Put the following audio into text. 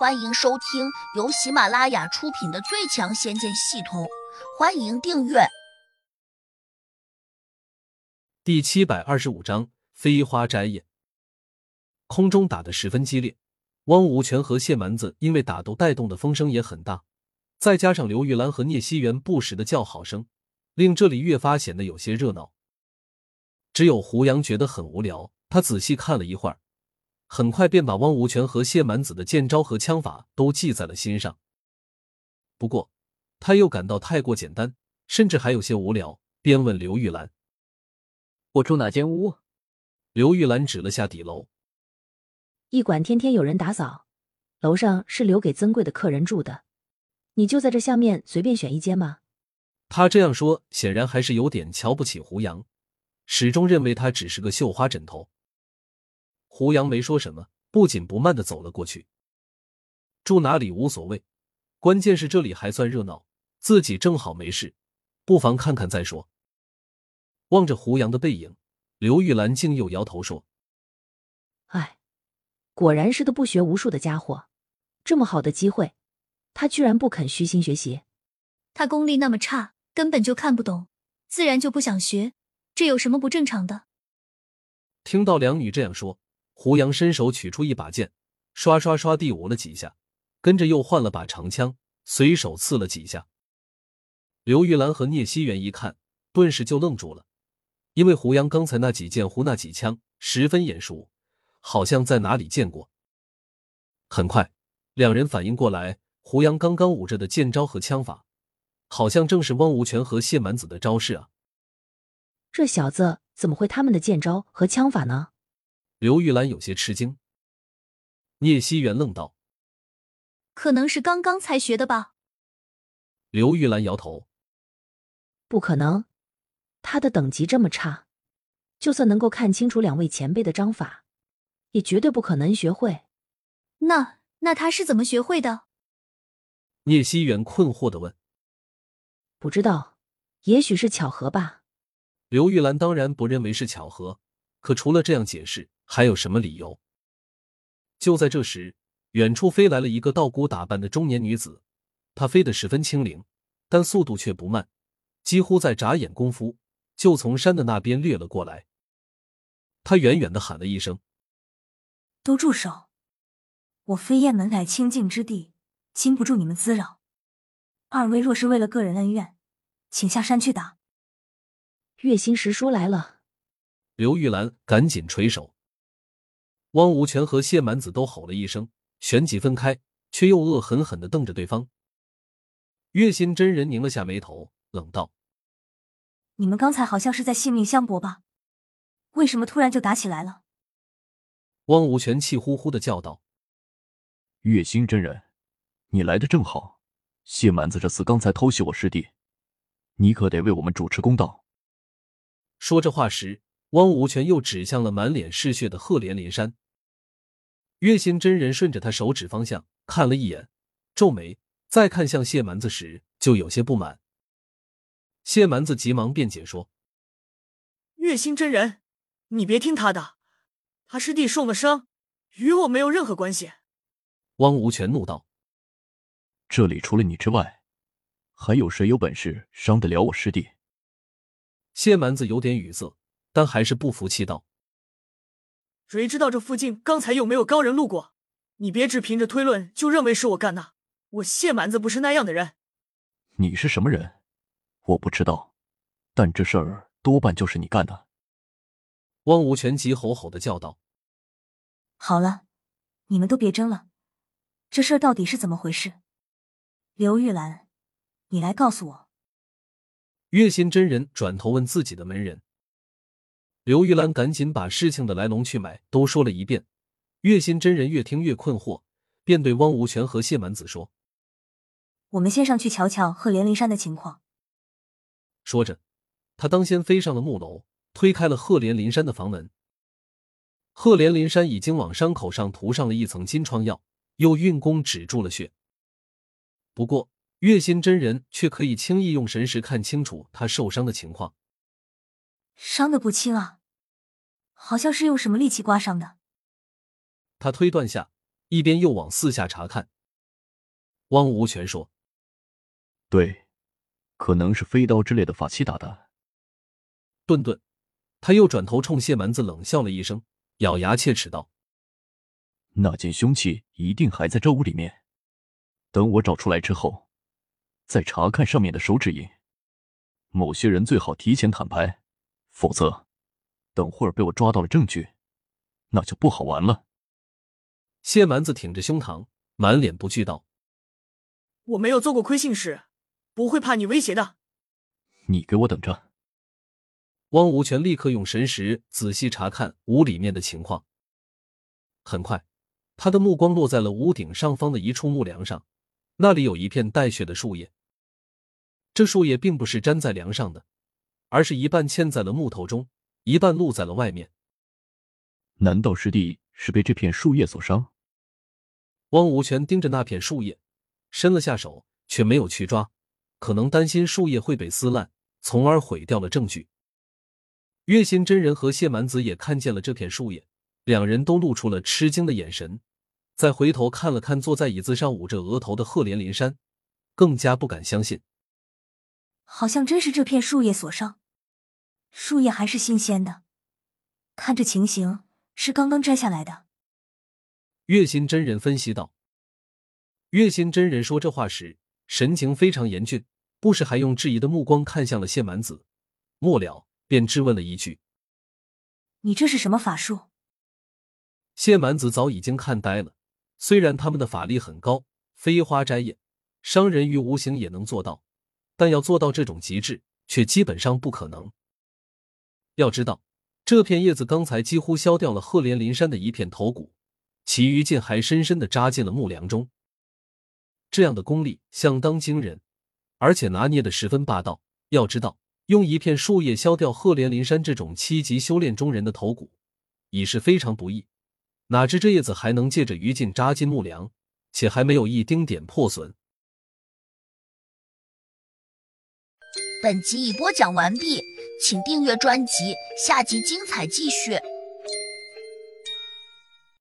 欢迎收听由喜马拉雅出品的《最强仙剑系统》，欢迎订阅。第七百二十五章飞花摘叶。空中打得十分激烈，汪无权和谢蛮子因为打斗带动的风声也很大，再加上刘玉兰和聂熙元不时的叫好声，令这里越发显得有些热闹。只有胡杨觉得很无聊，他仔细看了一会儿。很快便把汪无权和谢满子的剑招和枪法都记在了心上。不过，他又感到太过简单，甚至还有些无聊，便问刘玉兰：“我住哪间屋？”刘玉兰指了下底楼：“驿馆天天有人打扫，楼上是留给尊贵的客人住的，你就在这下面随便选一间吗？”他这样说，显然还是有点瞧不起胡杨，始终认为他只是个绣花枕头。胡杨没说什么，不紧不慢的走了过去。住哪里无所谓，关键是这里还算热闹，自己正好没事，不妨看看再说。望着胡杨的背影，刘玉兰竟又摇头说：“哎，果然是个不学无术的家伙。这么好的机会，他居然不肯虚心学习。他功力那么差，根本就看不懂，自然就不想学。这有什么不正常的？”听到两女这样说。胡杨伸手取出一把剑，刷刷刷地舞了几下，跟着又换了把长枪，随手刺了几下。刘玉兰和聂熙元一看，顿时就愣住了，因为胡杨刚才那几剑胡那几枪十分眼熟，好像在哪里见过。很快，两人反应过来，胡杨刚刚舞着的剑招和枪法，好像正是汪无权和谢满子的招式啊！这小子怎么会他们的剑招和枪法呢？刘玉兰有些吃惊，聂熙元愣道：“可能是刚刚才学的吧。”刘玉兰摇头：“不可能，他的等级这么差，就算能够看清楚两位前辈的章法，也绝对不可能学会。那那他是怎么学会的？”聂熙元困惑的问：“不知道，也许是巧合吧。”刘玉兰当然不认为是巧合，可除了这样解释。还有什么理由？就在这时，远处飞来了一个道姑打扮的中年女子，她飞得十分轻灵，但速度却不慢，几乎在眨眼功夫就从山的那边掠了过来。她远远的喊了一声：“都住手！我飞燕门乃清净之地，经不住你们滋扰。二位若是为了个人恩怨，请下山去打。”月星石叔来了，刘玉兰赶紧垂手。汪无权和谢满子都吼了一声，旋即分开，却又恶狠狠的瞪着对方。月心真人拧了下眉头，冷道：“你们刚才好像是在性命相搏吧？为什么突然就打起来了？”汪无权气呼呼的叫道：“月心真人，你来的正好。谢蛮子这次刚才偷袭我师弟，你可得为我们主持公道。”说这话时。汪无权又指向了满脸是血的赫连连山。月心真人顺着他手指方向看了一眼，皱眉，再看向谢蛮子时就有些不满。谢蛮子急忙辩解说：“月心真人，你别听他的，他师弟受了伤，与我没有任何关系。”汪无权怒道：“这里除了你之外，还有谁有本事伤得了我师弟？”谢蛮子有点语塞。但还是不服气道：“谁知道这附近刚才有没有高人路过？你别只凭着推论就认为是我干的。我谢蛮子不是那样的人。你是什么人？我不知道，但这事儿多半就是你干的。”汪无权急吼吼的叫道：“好了，你们都别争了，这事儿到底是怎么回事？刘玉兰，你来告诉我。”月心真人转头问自己的门人。刘玉兰赶紧把事情的来龙去脉都说了一遍，月心真人越听越困惑，便对汪无权和谢满子说：“我们先上去瞧瞧贺连林山的情况。”说着，他当先飞上了木楼，推开了贺连林山的房门。贺连林山已经往伤口上涂上了一层金疮药，又运功止住了血。不过，月心真人却可以轻易用神识看清楚他受伤的情况，伤的不轻啊。好像是用什么利器刮伤的。他推断下，一边又往四下查看。汪无权说：“对，可能是飞刀之类的法器打的。”顿顿，他又转头冲谢蛮子冷笑了一声，咬牙切齿道：“那件凶器一定还在这屋里面，等我找出来之后，再查看上面的手指印。某些人最好提前坦白，否则等会儿被我抓到了证据，那就不好玩了。”谢蛮子挺着胸膛，满脸不惧道。我没有做过亏心事，不会怕你威胁的。你给我等着！汪无权立刻用神识仔细查看屋里面的情况。很快，他的目光落在了屋顶上方的一处木梁上，那里有一片带血的树叶。这树叶并不是粘在梁上的，而是一半嵌在了木头中，一半露在了外面。难道师弟是被这片树叶所伤？汪无权盯着那片树叶。伸了下手，却没有去抓，可能担心树叶会被撕烂，从而毁掉了证据。月心真人和谢蛮子也看见了这片树叶，两人都露出了吃惊的眼神，再回头看了看坐在椅子上捂着额头的赫连林山，更加不敢相信。好像真是这片树叶所伤，树叶还是新鲜的，看这情形是刚刚摘下来的。月心真人分析道。月心真人说这话时，神情非常严峻，不时还用质疑的目光看向了谢蛮子。末了，便质问了一句：“你这是什么法术？”谢蛮子早已经看呆了。虽然他们的法力很高，飞花摘叶，伤人于无形也能做到，但要做到这种极致，却基本上不可能。要知道，这片叶子刚才几乎削掉了赫连林山的一片头骨，其余剑还深深的扎进了木梁中。这样的功力相当惊人，而且拿捏的十分霸道。要知道，用一片树叶削掉赫连林山这种七级修炼中人的头骨，已是非常不易。哪知这叶子还能借着余烬扎进木梁，且还没有一丁点破损。本集已播讲完毕，请订阅专辑，下集精彩继续。